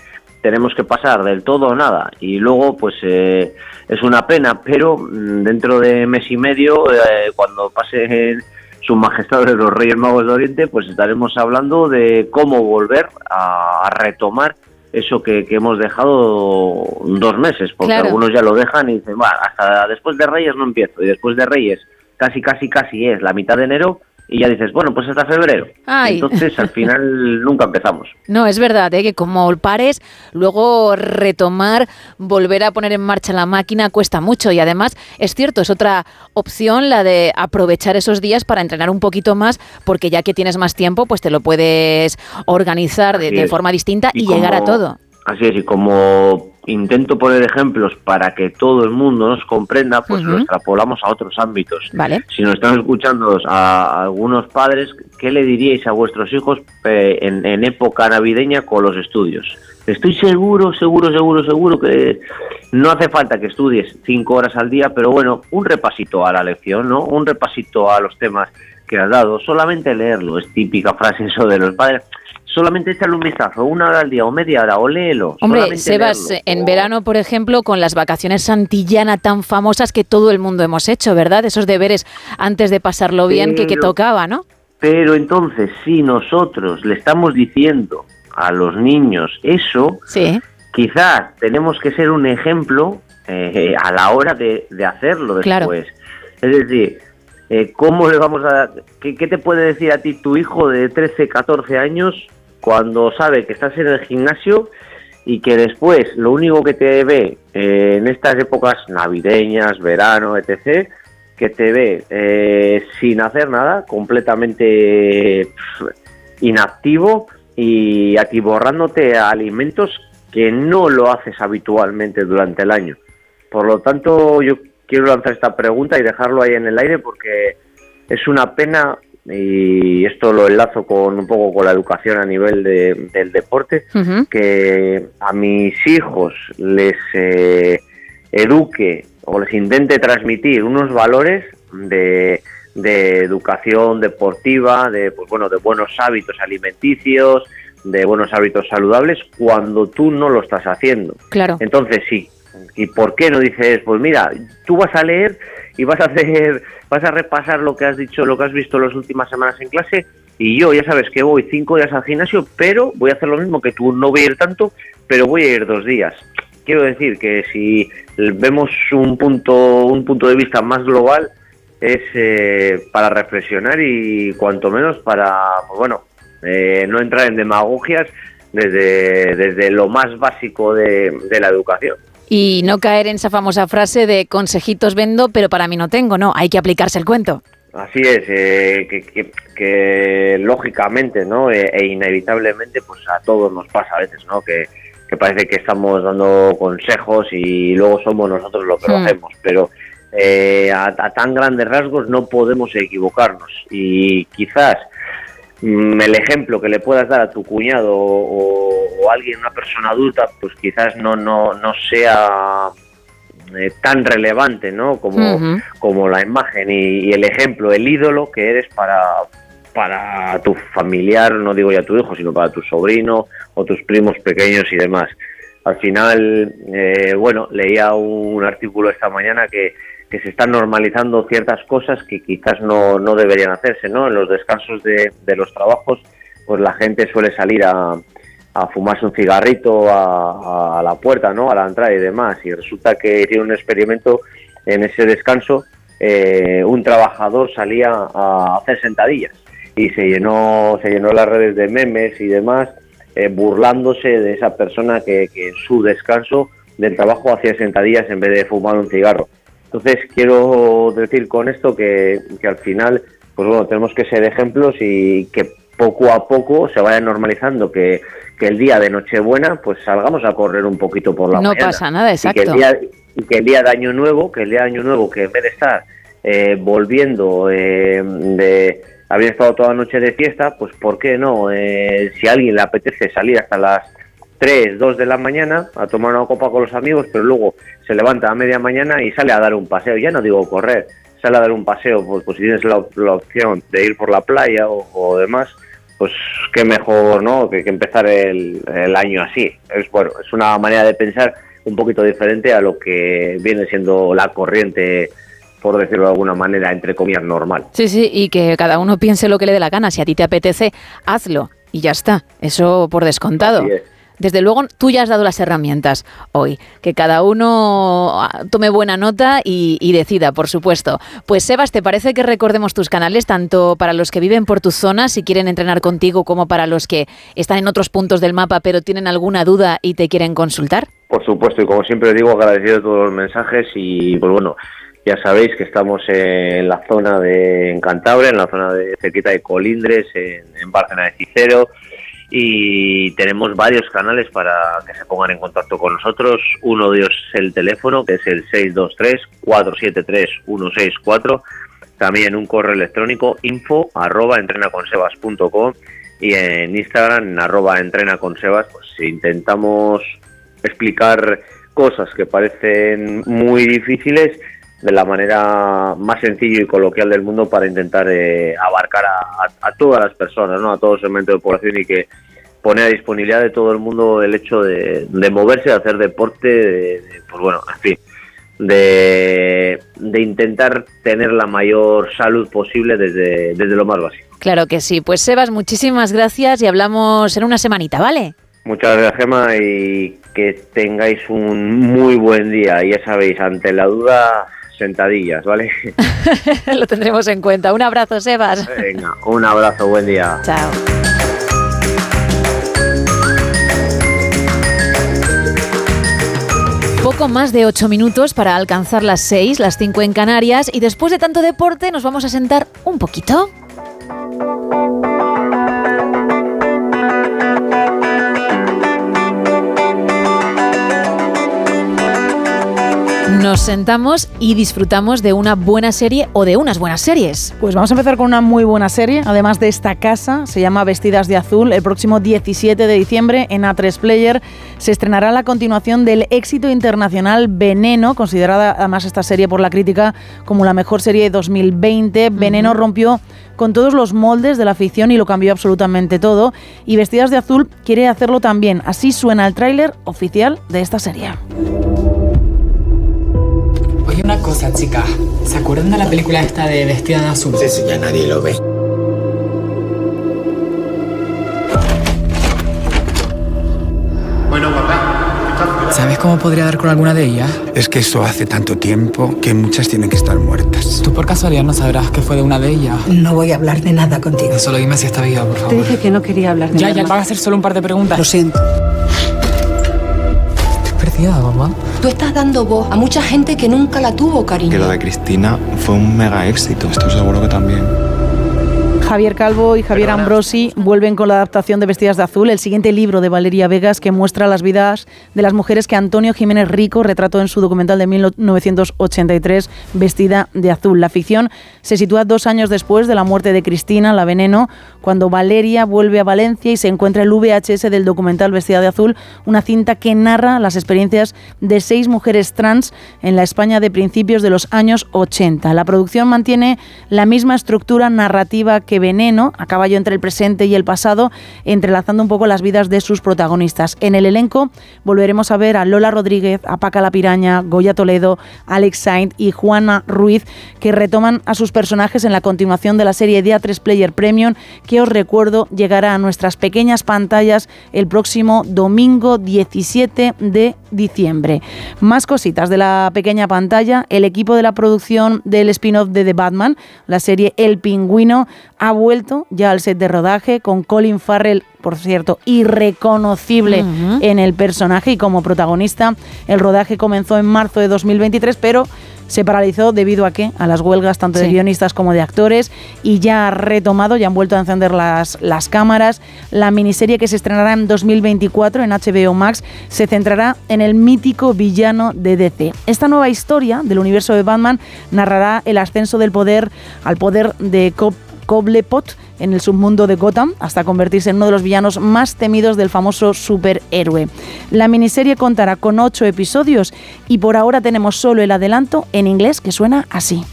tenemos que pasar del todo o nada y luego pues eh, es una pena, pero mm, dentro de mes y medio, eh, cuando pase su majestad de los Reyes Magos de Oriente, pues estaremos hablando de cómo volver a, a retomar eso que, que hemos dejado dos meses, porque Claro. algunos ya lo dejan y dicen, hasta después de Reyes no empiezo, y después de Reyes casi, casi, casi es la mitad de enero, y ya dices, bueno, pues hasta febrero. Ay. Entonces, al final, nunca empezamos. No, es verdad, ¿eh? que como pares, luego retomar, volver a poner en marcha la máquina cuesta mucho y además es cierto, es otra opción la de aprovechar esos días para entrenar un poquito más porque ya que tienes más tiempo, pues te lo puedes organizar de, forma distinta y, Y llegar a todo. Así es, y como intento poner ejemplos para que todo el mundo nos comprenda, pues lo Ujú. extrapolamos a otros ámbitos. Vale. Si nos están escuchando a algunos padres, ¿qué le diríais a vuestros hijos eh, en, en época navideña con los estudios? Estoy seguro, seguro, seguro, seguro que no hace falta que estudies cinco horas al día, pero bueno, un repasito a la lección, ¿no? Un repasito a los temas que has dado, solamente leerlo, es típica frase eso de los padres. Solamente echarle un vistazo, una hora al día o media hora, o léelo. Hombre, Sebas, leerlo. en verano, por ejemplo, con las vacaciones Santillana tan famosas que todo el mundo hemos hecho, ¿verdad? Esos deberes antes de pasarlo bien que, tocaba, ¿no? Pero entonces, si nosotros le estamos diciendo a los niños eso, Sí. quizás tenemos que ser un ejemplo eh, a la hora de, de hacerlo Claro. después. Es decir, eh, ¿cómo le vamos a qué, qué te puede decir a ti tu hijo de 13, 14 años cuando sabe que estás en el gimnasio y que después lo único que te ve eh, en estas épocas navideñas, verano, etc., que te ve eh, sin hacer nada, completamente inactivo y atiborrándote a alimentos que no lo haces habitualmente durante el año. Por lo tanto, yo quiero lanzar esta pregunta y dejarlo ahí en el aire porque es una pena y esto lo enlazo con un poco con la educación a nivel de, del deporte, que a mis hijos les eh, eduque o les intente transmitir unos valores de, de educación deportiva, de pues bueno, de buenos hábitos alimenticios, de buenos hábitos saludables cuando tú no lo estás haciendo. Claro. Entonces, sí. ¿Y por qué no dices, pues mira, tú vas a leer y vas a hacer, vas a repasar lo que has dicho, lo que has visto las últimas semanas en clase y yo ya sabes que voy cinco días al gimnasio, pero voy a hacer lo mismo que tú, no voy a ir tanto, pero voy a ir dos días. Quiero decir que si vemos un punto, un punto de vista más global, es eh, para reflexionar y cuanto menos para, pues bueno, eh, no entrar en demagogias desde, desde lo más básico de, de la educación. Y no caer en esa famosa frase de consejitos vendo, pero para mí no tengo, no, hay que aplicarse el cuento. Así es, eh, que, que, que, lógicamente, ¿no? E, e, inevitablemente, pues a todos nos pasa a veces, ¿no? Que, que parece que estamos dando consejos y luego somos nosotros los que lo hacemos, pero eh, a, a, tan grandes rasgos no podemos equivocarnos y quizás el ejemplo que le puedas dar a tu cuñado o, o alguien, una persona adulta, pues quizás no, no, no sea eh, tan relevante ¿no? como, uh -huh. como la imagen y, y, el ejemplo, el ídolo que eres para, para tu familiar, no digo ya tu hijo, sino para tu sobrino o tus primos pequeños y demás. Al final, eh, bueno, leía un artículo esta mañana que, se están normalizando ciertas cosas que quizás no, no deberían hacerse, ¿no? En los descansos de, de los trabajos, pues la gente suele salir a, a fumarse un cigarrito a, a, la puerta, ¿no? A la entrada y demás. Y resulta que tiene un experimento en ese descanso, eh, un trabajador salía a hacer sentadillas y se llenó, se llenó las redes de memes y demás, eh, burlándose de esa persona que, que, en su descanso del trabajo hacía sentadillas en vez de fumar un cigarro. Entonces quiero decir con esto que, que al final, pues bueno, tenemos que ser ejemplos y que poco a poco se vaya normalizando que, que el día de Nochebuena pues salgamos a correr un poquito por la no mañana. No pasa nada, exacto. Y que, el día, y que el día de Año Nuevo, que el día de Año Nuevo, que en vez de estar eh, volviendo eh, de haber estado toda la noche de fiesta, pues ¿por qué no? Eh, si a alguien le apetece salir hasta las 3, 2 de la mañana a tomar una copa con los amigos, pero luego se levanta a media mañana y sale a dar un paseo, ya no digo correr, sale a dar un paseo, pues, pues si tienes la, la, opción de ir por la playa o, o demás, pues qué mejor no que, que empezar el, el, año así. Es bueno, es una manera de pensar un poquito diferente a lo que viene siendo la corriente por decirlo de alguna manera, entre comillas, normal. Sí, sí, y que cada uno piense lo que le dé la gana. Si a ti te apetece, hazlo y ya está. Eso por descontado. Desde luego, tú ya has dado las herramientas hoy. Que cada uno ah, tome buena nota y, y, decida, por supuesto. Pues, Sebas, ¿te parece que recordemos tus canales, tanto para los que viven por tu zona, si quieren entrenar contigo, como para los que están en otros puntos del mapa, pero tienen alguna duda y te quieren consultar? Por supuesto, y como siempre digo, agradecido de todos los mensajes y, pues bueno, ya sabéis que estamos en la zona de en Cantabria, en la zona de cerquita de Colindres, en, en de Cicero, y tenemos varios canales para que se pongan en contacto con nosotros. Uno de ellos es el teléfono, que es el 623-473-164. También un correo electrónico info arroba entrenaconsebas.com y en Instagram en arroba entrenaconsebas pues intentamos explicar cosas que parecen muy difíciles de la manera más sencilla y coloquial del mundo para intentar eh, abarcar a, a, a, todas las personas, ¿no? a todo segmento de población y que pone a disponibilidad de todo el mundo el hecho de, de moverse, de hacer deporte, de, de, pues bueno, en fin, de, de, intentar tener la mayor salud posible desde, desde lo más básico. Claro que sí. Pues Sebas, muchísimas gracias y hablamos en una semanita, ¿vale? Muchas gracias, Gema, y que tengáis un muy buen día. Ya sabéis, ante la duda, sentadillas, ¿vale? Lo tendremos en cuenta. Un abrazo, Sebas. Venga, un abrazo, buen día. Chao. Poco más de ocho minutos para alcanzar las seis, las cinco en Canarias, y después de tanto deporte nos vamos a sentar un poquito. Sentamos y disfrutamos de una buena serie o de unas buenas series. Pues vamos a empezar con una muy buena serie, además de esta casa, se llama Vestidas de Azul. El próximo 17 de diciembre en A3 Player se estrenará la continuación del éxito internacional Veneno, considerada además esta serie por la crítica como la mejor serie de 2020. Veneno rompió con todos los moldes de la ficción y lo cambió absolutamente todo. Y Vestidas de Azul quiere hacerlo también. Así suena el tráiler oficial de esta serie. Cosa, chica. ¿Se acuerdan de la película esta de Vestida de Azul? Sí, sí, ya nadie lo ve. Bueno, papá. ¿Sabes cómo podría dar con alguna de ellas? Es que esto hace tanto tiempo que muchas tienen que estar muertas. ¿Tú por casualidad no sabrás que fue de una de ellas? No voy a hablar de nada contigo. Solo dime si está viva, por favor. Te dije que no quería hablar de Ya, nada. ya, van a hacer solo un par de preguntas. Lo siento. Estoy perdida, mamá. Tú estás dando voz a mucha gente que nunca la tuvo, cariño. Que lo de Cristina fue un mega éxito, estoy seguro que también. Javier Calvo y Javier Ambrosi vuelven con la adaptación de Vestidas de Azul, el siguiente libro de Valeria Vegas que muestra las vidas de las mujeres que Antonio Jiménez Rico retrató en su documental de 1983, Vestida de Azul. La ficción se sitúa dos años después de la muerte de Cristina, la veneno, cuando Valeria vuelve a Valencia y se encuentra el VHS del documental Vestida de Azul, una cinta que narra las experiencias de seis mujeres trans en la España de principios de los años 80. La producción mantiene la misma estructura narrativa que Veneno, a caballo entre el presente y el pasado, entrelazando un poco las vidas de sus protagonistas. En el elenco volveremos a ver a Lola Rodríguez, a Paca la Piraña, Goya Toledo, Alex Saint y Juana Ruiz, que retoman a sus personajes en la continuación de la serie de A3 Player Premium, que os recuerdo llegará a nuestras pequeñas pantallas el próximo domingo 17 de diciembre. Más cositas de la pequeña pantalla. El equipo de la producción del spin-off de The Batman, la serie El Pingüino, ha vuelto ya al set de rodaje con Colin Farrell, por cierto, irreconocible en el personaje y como protagonista. El rodaje comenzó en marzo de 2023, pero se paralizó debido a qué? A las huelgas tanto de guionistas como de actores y ya ha retomado, ya han vuelto a encender las, las cámaras. La miniserie que se estrenará en 2024 en HBO Max se centrará en el mítico villano de DC. Esta nueva historia del universo de Batman narrará el ascenso del poder al poder de Cobb Cobblepot en el submundo de Gotham hasta convertirse en uno de los villanos más temidos del famoso superhéroe. La miniserie contará con ocho episodios y por ahora tenemos solo el adelanto en inglés que suena así.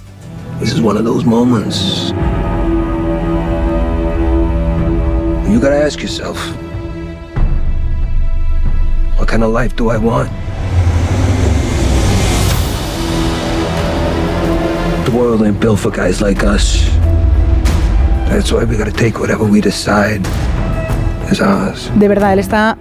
You gotta ask yourself, what kind of life do I want? The world. De verdad, él está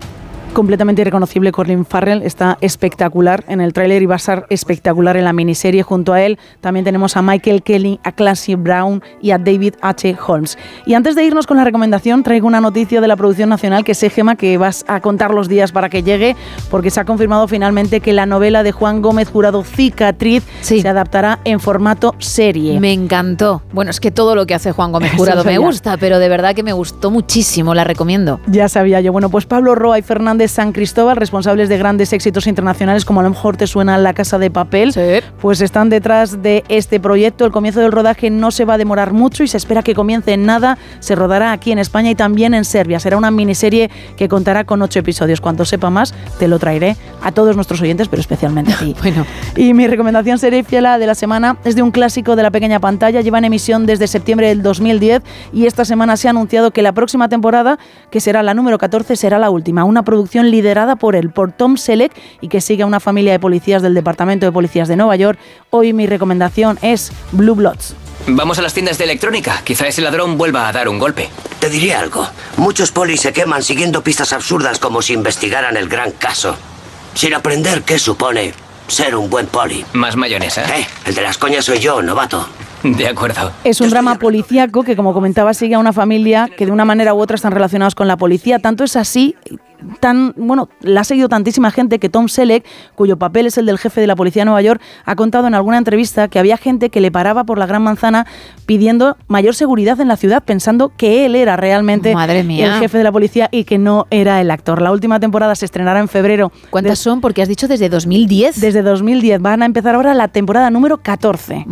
completamente irreconocible. Colin Farrell está espectacular en el tráiler y va a ser espectacular en la miniserie. Junto a él también tenemos a Michael Kelly, a Clancy Brown y a David H. Holmes. Y antes de irnos con la recomendación, traigo una noticia de la producción nacional que sé, Gema, que vas a contar los días para que llegue, porque se ha confirmado finalmente que la novela de Juan Gómez Jurado Cicatriz se adaptará en formato serie. Me encantó. Bueno, es que todo lo que hace Juan Gómez Jurado me gusta, pero de verdad que me gustó muchísimo, la recomiendo. Ya sabía yo. Bueno, pues Pablo Roa y Fernández San Cristóbal, responsables de grandes éxitos internacionales, como a lo mejor te suena La Casa de Papel, pues están detrás de este proyecto. El comienzo del rodaje no se va a demorar mucho y se espera que comience en nada. Se rodará aquí en España y también en Serbia. Será una miniserie que contará con ocho episodios. Cuando sepa más, te lo traeré a todos nuestros oyentes, pero especialmente a ti. bueno. Y mi recomendación serie fiela de la semana es de un clásico de la pequeña pantalla. Lleva en emisión desde septiembre del 2010 y esta semana se ha anunciado que la próxima temporada, que será la número 14, será la última. Una producción liderada por él, por Tom Selleck y que sigue a una familia de policías del Departamento de Policías de Nueva York. Hoy mi recomendación es Blue Bloods. Vamos a las tiendas de electrónica. Quizá ese ladrón vuelva a dar un golpe. Te diré algo. Muchos polis se queman siguiendo pistas absurdas como si investigaran el gran caso. Sin aprender qué supone ser un buen poli. Más mayonesa. Eh, el de las coñas soy yo, novato. De acuerdo. Es un drama policíaco que, como comentaba, sigue a una familia que de una manera u otra están relacionados con la policía. Tanto es así tan, bueno, la ha seguido tantísima gente que Tom Selleck, cuyo papel es el del jefe de la policía de Nueva York, ha contado en alguna entrevista que había gente que le paraba por la Gran Manzana pidiendo mayor seguridad en la ciudad, pensando que él era realmente el jefe de la policía y que no era el actor. La última temporada se estrenará en febrero. ¿Cuántas son? Porque has dicho desde 2010. Desde 2010. Van a empezar ahora la temporada número 14.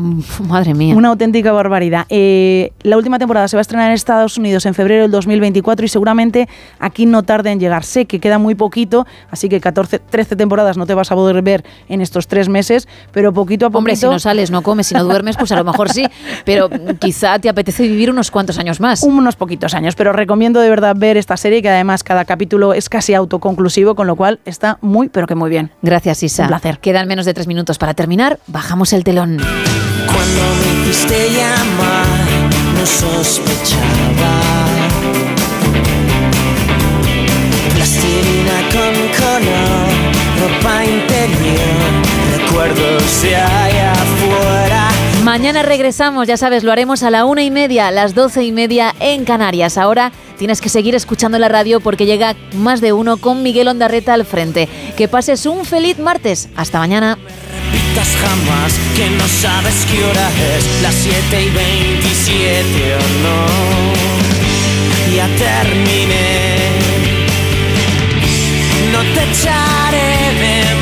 madre mía. Una auténtica barbaridad. Eh, la última temporada se va a estrenar en Estados Unidos en febrero del 2024 y seguramente aquí no tarde en llegar. Sé que queda muy poquito, así que 14, 13 temporadas no te vas a poder ver en estos tres meses, pero poquito a poquito... Hombre, si no sales, no comes, si no duermes, pues a lo mejor sí, pero quizá te apetece vivir unos cuantos años más. Unos poquitos años, pero recomiendo de verdad ver esta serie que además cada capítulo es casi autoconclusivo, con lo cual está muy, pero que muy bien. Gracias, Isa. Un placer. Quedan menos de tres minutos para terminar. Bajamos el telón. Cuando me llamar, no sospechaba. Recuerdos allá afuera. Mañana regresamos, ya sabes, lo haremos a la una y media, a las doce y media en Canarias. Ahora tienes que seguir escuchando la radio porque llega más de uno con Miguel Ondarreta al frente. Que pases un feliz martes. Hasta mañana. jamás que no sabes qué hora es, las 7 y 27 o no. Ya terminé, no te echaré de